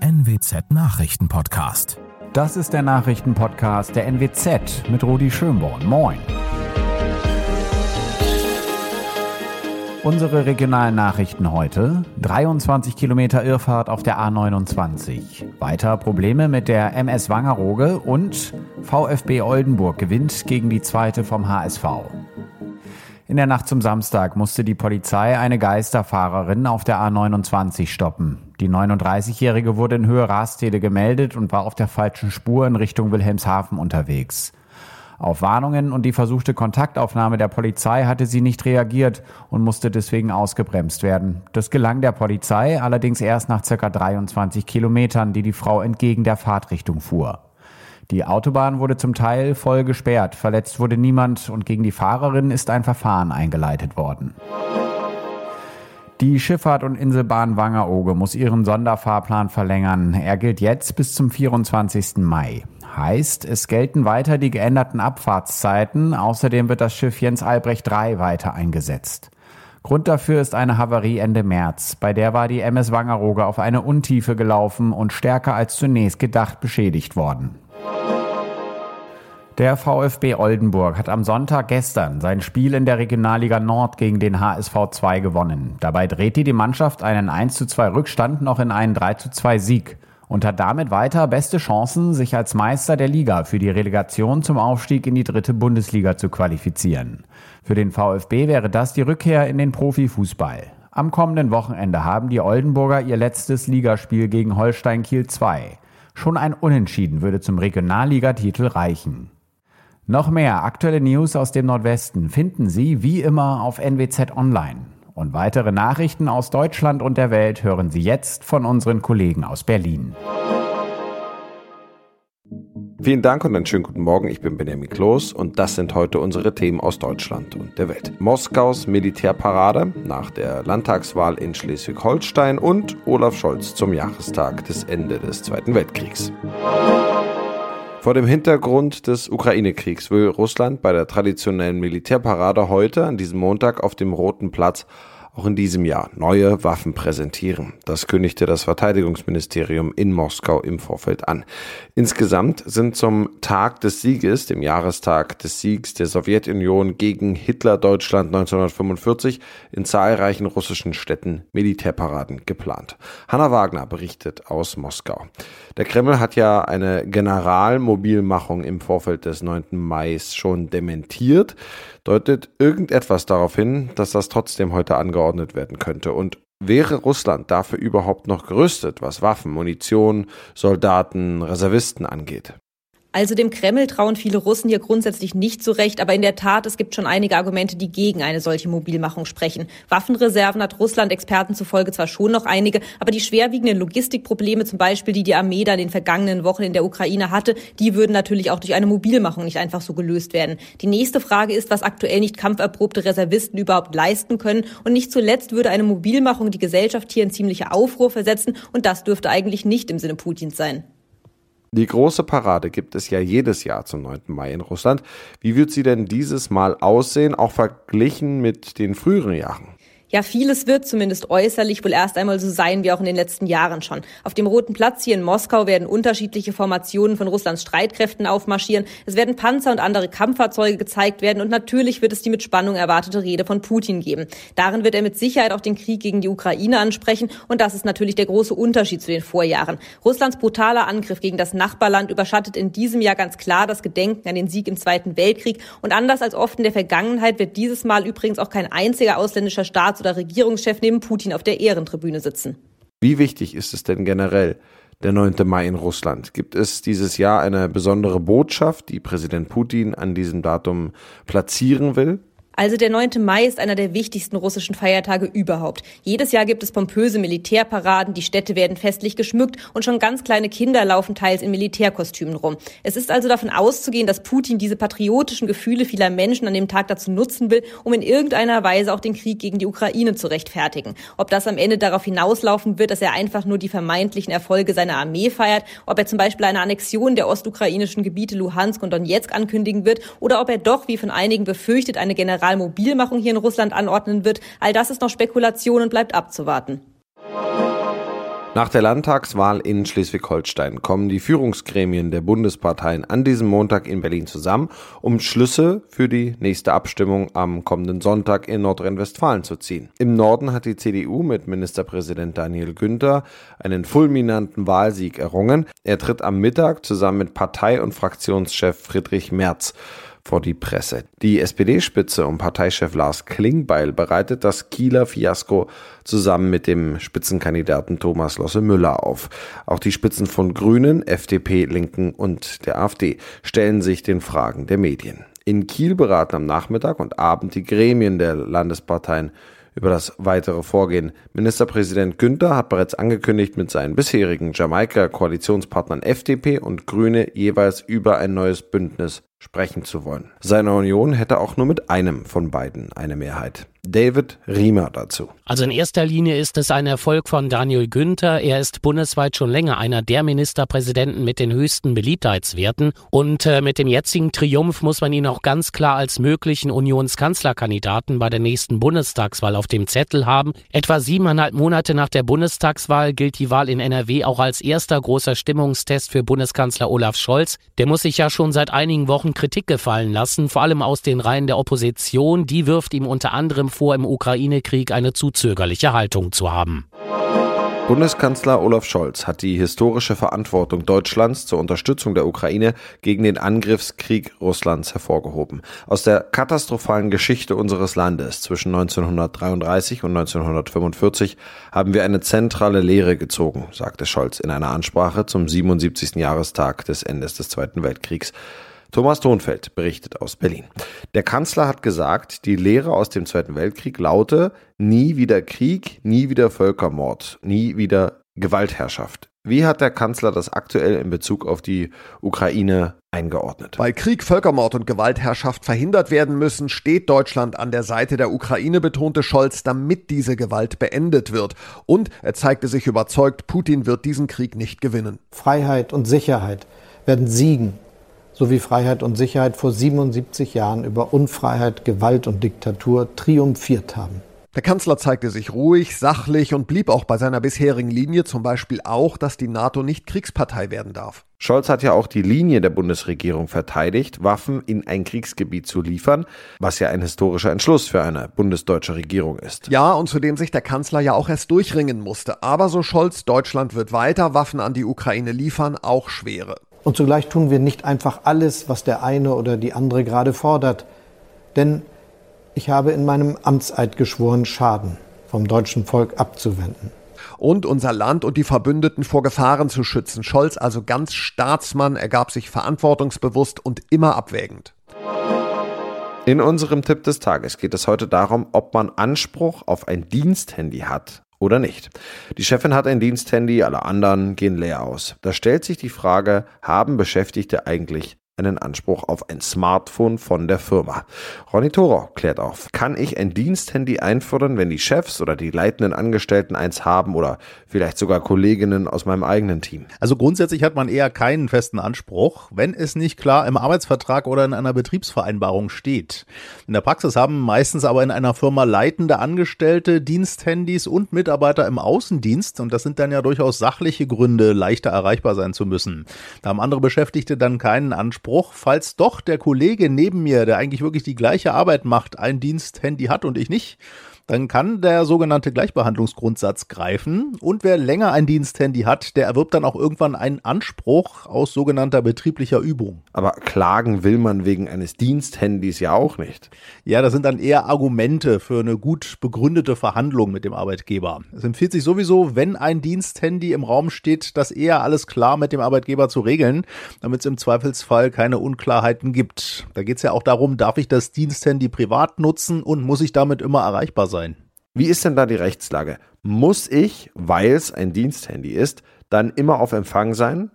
NWZ Nachrichtenpodcast. Das ist der Nachrichtenpodcast der NWZ mit Rudi Schönborn. Moin. Unsere regionalen Nachrichten heute. 23 Kilometer Irrfahrt auf der A29. Weiter Probleme mit der MS Wangerooge und VfB Oldenburg gewinnt gegen die zweite vom HSV. In der Nacht zum Samstag musste die Polizei eine Geisterfahrerin auf der A29 stoppen. Die 39-Jährige wurde in Höhe Rastede gemeldet und war auf der falschen Spur in Richtung Wilhelmshaven unterwegs. Auf Warnungen und die versuchte Kontaktaufnahme der Polizei hatte sie nicht reagiert und musste deswegen ausgebremst werden. Das gelang der Polizei allerdings erst nach circa 23 Kilometern, die die Frau entgegen der Fahrtrichtung fuhr. Die Autobahn wurde zum Teil voll gesperrt, verletzt wurde niemand und gegen die Fahrerin ist ein Verfahren eingeleitet worden. Die Schifffahrt- und Inselbahn Wangerooge muss ihren Sonderfahrplan verlängern. Er gilt jetzt bis zum 24. Mai. Heißt, es gelten weiter die geänderten Abfahrtszeiten. Außerdem wird das Schiff Jens Albrecht III weiter eingesetzt. Grund dafür ist eine Havarie Ende März. Bei der war die MS Wangerooge auf eine Untiefe gelaufen und stärker als zunächst gedacht beschädigt worden. Der VfB Oldenburg hat am Sonntag gestern sein Spiel in der Regionalliga Nord gegen den HSV 2 gewonnen. Dabei drehte die Mannschaft einen 1 zu 2 Rückstand noch in einen 3 zu 2 Sieg und hat damit weiter beste Chancen, sich als Meister der Liga für die Relegation zum Aufstieg in die dritte Bundesliga zu qualifizieren. Für den VfB wäre das die Rückkehr in den Profifußball. Am kommenden Wochenende haben die Oldenburger ihr letztes Ligaspiel gegen Holstein Kiel 2. Schon ein Unentschieden würde zum Regionalligatitel reichen. Noch mehr aktuelle News aus dem Nordwesten finden Sie wie immer auf NWZ Online. Und weitere Nachrichten aus Deutschland und der Welt hören Sie jetzt von unseren Kollegen aus Berlin. Vielen Dank und einen schönen guten Morgen. Ich bin Benjamin Kloß und das sind heute unsere Themen aus Deutschland und der Welt. Moskaus Militärparade nach der Landtagswahl in Schleswig-Holstein und Olaf Scholz zum Jahrestag des Ende des Zweiten Weltkriegs. Vor dem Hintergrund des Ukraine-Kriegs will Russland bei der traditionellen Militärparade heute an diesem Montag auf dem Roten Platz auch in diesem Jahr neue Waffen präsentieren. Das kündigte das Verteidigungsministerium in Moskau im Vorfeld an. Insgesamt sind zum Tag des Sieges, dem Jahrestag des Siegs der Sowjetunion gegen Hitler-Deutschland 1945, in zahlreichen russischen Städten Militärparaden geplant. Hanna Wagner berichtet aus Moskau. Der Kreml hat ja eine Generalmobilmachung im Vorfeld des 9. Mai schon dementiert. Deutet irgendetwas darauf hin, dass das trotzdem heute angeordnet werden könnte? Und wäre Russland dafür überhaupt noch gerüstet, was Waffen, Munition, Soldaten, Reservisten angeht? Also dem Kreml trauen viele Russen hier grundsätzlich nicht zurecht, aber in der Tat, es gibt schon einige Argumente, die gegen eine solche Mobilmachung sprechen. Waffenreserven hat Russland Experten zufolge zwar schon noch einige, aber die schwerwiegenden Logistikprobleme, zum Beispiel die die Armee da in den vergangenen Wochen in der Ukraine hatte, die würden natürlich auch durch eine Mobilmachung nicht einfach so gelöst werden. Die nächste Frage ist, was aktuell nicht kampferprobte Reservisten überhaupt leisten können. Und nicht zuletzt würde eine Mobilmachung die Gesellschaft hier in ziemliche Aufruhr versetzen und das dürfte eigentlich nicht im Sinne Putins sein. Die große Parade gibt es ja jedes Jahr zum 9. Mai in Russland. Wie wird sie denn dieses Mal aussehen, auch verglichen mit den früheren Jahren? Ja, vieles wird zumindest äußerlich wohl erst einmal so sein wie auch in den letzten Jahren schon. Auf dem Roten Platz hier in Moskau werden unterschiedliche Formationen von Russlands Streitkräften aufmarschieren. Es werden Panzer und andere Kampffahrzeuge gezeigt werden und natürlich wird es die mit Spannung erwartete Rede von Putin geben. Darin wird er mit Sicherheit auch den Krieg gegen die Ukraine ansprechen und das ist natürlich der große Unterschied zu den Vorjahren. Russlands brutaler Angriff gegen das Nachbarland überschattet in diesem Jahr ganz klar das Gedenken an den Sieg im Zweiten Weltkrieg und anders als oft in der Vergangenheit wird dieses Mal übrigens auch kein einziger ausländischer Staat Staats- oder Regierungschef neben Putin auf der Ehrentribüne sitzen. Wie wichtig ist es denn generell, der 9. Mai in Russland? Gibt es dieses Jahr eine besondere Botschaft, die Präsident Putin an diesem Datum platzieren will? Also der 9. Mai ist einer der wichtigsten russischen Feiertage überhaupt. Jedes Jahr gibt es pompöse Militärparaden, die Städte werden festlich geschmückt und schon ganz kleine Kinder laufen teils in Militärkostümen rum. Es ist also davon auszugehen, dass Putin diese patriotischen Gefühle vieler Menschen an dem Tag dazu nutzen will, um in irgendeiner Weise auch den Krieg gegen die Ukraine zu rechtfertigen. Ob das am Ende darauf hinauslaufen wird, dass er einfach nur die vermeintlichen Erfolge seiner Armee feiert, ob er zum Beispiel eine Annexion der ostukrainischen Gebiete Luhansk und Donetsk ankündigen wird oder ob er doch, wie von einigen befürchtet, eine General Generalmobilmachung hier in Russland anordnen wird. All das ist noch Spekulation und bleibt abzuwarten. Nach der Landtagswahl in Schleswig-Holstein kommen die Führungsgremien der Bundesparteien an diesem Montag in Berlin zusammen, um Schlüsse für die nächste Abstimmung am kommenden Sonntag in Nordrhein-Westfalen zu ziehen. Im Norden hat die CDU mit Ministerpräsident Daniel Günther einen fulminanten Wahlsieg errungen. Er tritt am Mittag zusammen mit Partei- und Fraktionschef Friedrich Merz vor die Presse. Die SPD-Spitze um Parteichef Lars Klingbeil bereitet das Kieler Fiasko zusammen mit dem Spitzenkandidaten Thomas Losse Müller auf. Auch die Spitzen von Grünen, FDP, Linken und der AfD stellen sich den Fragen der Medien. In Kiel beraten am Nachmittag und Abend die Gremien der Landesparteien über das weitere Vorgehen. Ministerpräsident Günther hat bereits angekündigt, mit seinen bisherigen Jamaika-Koalitionspartnern FDP und Grüne jeweils über ein neues Bündnis sprechen zu wollen. Seine Union hätte auch nur mit einem von beiden eine Mehrheit. David Riemer dazu. Also in erster Linie ist es ein Erfolg von Daniel Günther. Er ist bundesweit schon länger einer der Ministerpräsidenten mit den höchsten Beliebtheitswerten. Und äh, mit dem jetzigen Triumph muss man ihn auch ganz klar als möglichen Unionskanzlerkandidaten bei der nächsten Bundestagswahl auf dem Zettel haben. Etwa siebeneinhalb Monate nach der Bundestagswahl gilt die Wahl in NRW auch als erster großer Stimmungstest für Bundeskanzler Olaf Scholz. Der muss sich ja schon seit einigen Wochen Kritik gefallen lassen, vor allem aus den Reihen der Opposition. Die wirft ihm unter anderem vor, im Ukraine-Krieg eine zu zögerliche Haltung zu haben. Bundeskanzler Olaf Scholz hat die historische Verantwortung Deutschlands zur Unterstützung der Ukraine gegen den Angriffskrieg Russlands hervorgehoben. Aus der katastrophalen Geschichte unseres Landes zwischen 1933 und 1945 haben wir eine zentrale Lehre gezogen, sagte Scholz in einer Ansprache zum 77. Jahrestag des Endes des Zweiten Weltkriegs. Thomas Thonfeld berichtet aus Berlin. Der Kanzler hat gesagt, die Lehre aus dem Zweiten Weltkrieg laute nie wieder Krieg, nie wieder Völkermord, nie wieder Gewaltherrschaft. Wie hat der Kanzler das aktuell in Bezug auf die Ukraine eingeordnet? Weil Krieg, Völkermord und Gewaltherrschaft verhindert werden müssen, steht Deutschland an der Seite der Ukraine, betonte Scholz, damit diese Gewalt beendet wird. Und er zeigte sich überzeugt, Putin wird diesen Krieg nicht gewinnen. Freiheit und Sicherheit werden siegen sowie Freiheit und Sicherheit vor 77 Jahren über Unfreiheit, Gewalt und Diktatur triumphiert haben. Der Kanzler zeigte sich ruhig, sachlich und blieb auch bei seiner bisherigen Linie, zum Beispiel auch, dass die NATO nicht Kriegspartei werden darf. Scholz hat ja auch die Linie der Bundesregierung verteidigt, Waffen in ein Kriegsgebiet zu liefern, was ja ein historischer Entschluss für eine bundesdeutsche Regierung ist. Ja, und zu dem sich der Kanzler ja auch erst durchringen musste. Aber so Scholz, Deutschland wird weiter Waffen an die Ukraine liefern, auch schwere. Und zugleich tun wir nicht einfach alles, was der eine oder die andere gerade fordert. Denn ich habe in meinem Amtseid geschworen, Schaden vom deutschen Volk abzuwenden. Und unser Land und die Verbündeten vor Gefahren zu schützen. Scholz, also ganz Staatsmann, ergab sich verantwortungsbewusst und immer abwägend. In unserem Tipp des Tages geht es heute darum, ob man Anspruch auf ein Diensthandy hat oder nicht. Die Chefin hat ein Diensthandy, alle anderen gehen leer aus. Da stellt sich die Frage, haben Beschäftigte eigentlich einen Anspruch auf ein Smartphone von der Firma. Ronny Toro klärt auf, kann ich ein Diensthandy einfordern, wenn die Chefs oder die leitenden Angestellten eins haben oder vielleicht sogar Kolleginnen aus meinem eigenen Team? Also grundsätzlich hat man eher keinen festen Anspruch, wenn es nicht klar im Arbeitsvertrag oder in einer Betriebsvereinbarung steht. In der Praxis haben meistens aber in einer Firma leitende Angestellte Diensthandys und Mitarbeiter im Außendienst und das sind dann ja durchaus sachliche Gründe, leichter erreichbar sein zu müssen. Da haben andere Beschäftigte dann keinen Anspruch Anspruch, falls doch der Kollege neben mir, der eigentlich wirklich die gleiche Arbeit macht, ein Diensthandy hat und ich nicht, dann kann der sogenannte Gleichbehandlungsgrundsatz greifen und wer länger ein Diensthandy hat, der erwirbt dann auch irgendwann einen Anspruch aus sogenannter betrieblicher Übung. Aber klagen will man wegen eines Diensthandys ja auch nicht. Ja, das sind dann eher Argumente für eine gut begründete Verhandlung mit dem Arbeitgeber. Es empfiehlt sich sowieso, wenn ein Diensthandy im Raum steht, das eher alles klar mit dem Arbeitgeber zu regeln, damit es im Zweifelsfall keine Unklarheiten gibt. Da geht es ja auch darum, darf ich das Diensthandy privat nutzen und muss ich damit immer erreichbar sein? Sein. Wie ist denn da die Rechtslage? Muss ich, weil es ein Diensthandy ist, dann immer auf Empfang sein?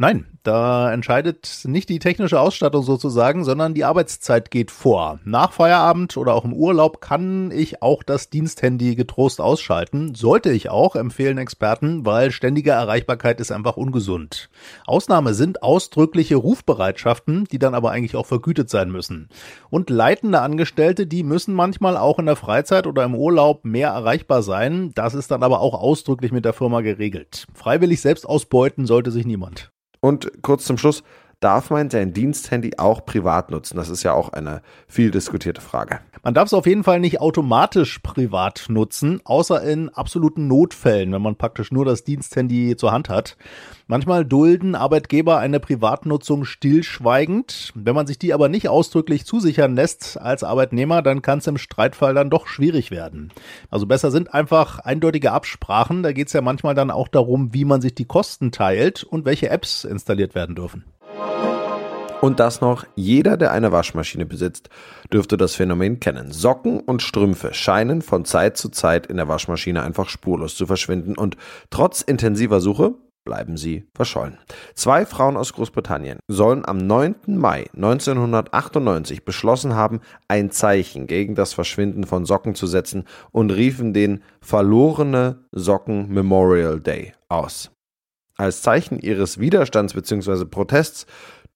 Nein, da entscheidet nicht die technische Ausstattung sozusagen, sondern die Arbeitszeit geht vor. Nach Feierabend oder auch im Urlaub kann ich auch das Diensthandy getrost ausschalten. Sollte ich auch, empfehlen Experten, weil ständige Erreichbarkeit ist einfach ungesund. Ausnahme sind ausdrückliche Rufbereitschaften, die dann aber eigentlich auch vergütet sein müssen. Und leitende Angestellte, die müssen manchmal auch in der Freizeit oder im Urlaub mehr erreichbar sein. Das ist dann aber auch ausdrücklich mit der Firma geregelt. Freiwillig selbst ausbeuten sollte sich niemand. Und kurz zum Schluss, darf man sein Diensthandy auch privat nutzen? Das ist ja auch eine viel diskutierte Frage. Man darf es auf jeden Fall nicht automatisch privat nutzen, außer in absoluten Notfällen, wenn man praktisch nur das Diensthandy zur Hand hat. Manchmal dulden Arbeitgeber eine Privatnutzung stillschweigend. Wenn man sich die aber nicht ausdrücklich zusichern lässt als Arbeitnehmer, dann kann es im Streitfall dann doch schwierig werden. Also besser sind einfach eindeutige Absprachen. Da geht es ja manchmal dann auch darum, wie man sich die Kosten teilt und welche Apps installiert werden dürfen. Und das noch, jeder, der eine Waschmaschine besitzt, dürfte das Phänomen kennen. Socken und Strümpfe scheinen von Zeit zu Zeit in der Waschmaschine einfach spurlos zu verschwinden und trotz intensiver Suche bleiben sie verschollen. Zwei Frauen aus Großbritannien sollen am 9. Mai 1998 beschlossen haben, ein Zeichen gegen das Verschwinden von Socken zu setzen und riefen den Verlorene Socken Memorial Day aus. Als Zeichen ihres Widerstands bzw. Protests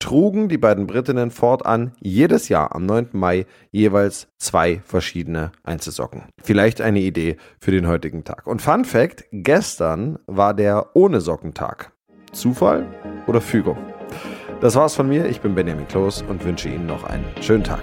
trugen die beiden Britinnen fortan jedes Jahr am 9. Mai jeweils zwei verschiedene Einzelsocken. Vielleicht eine Idee für den heutigen Tag. Und Fun Fact: gestern war der Ohne Sockentag. Zufall oder Fügung? Das war's von mir. Ich bin Benjamin Kloß und wünsche Ihnen noch einen schönen Tag.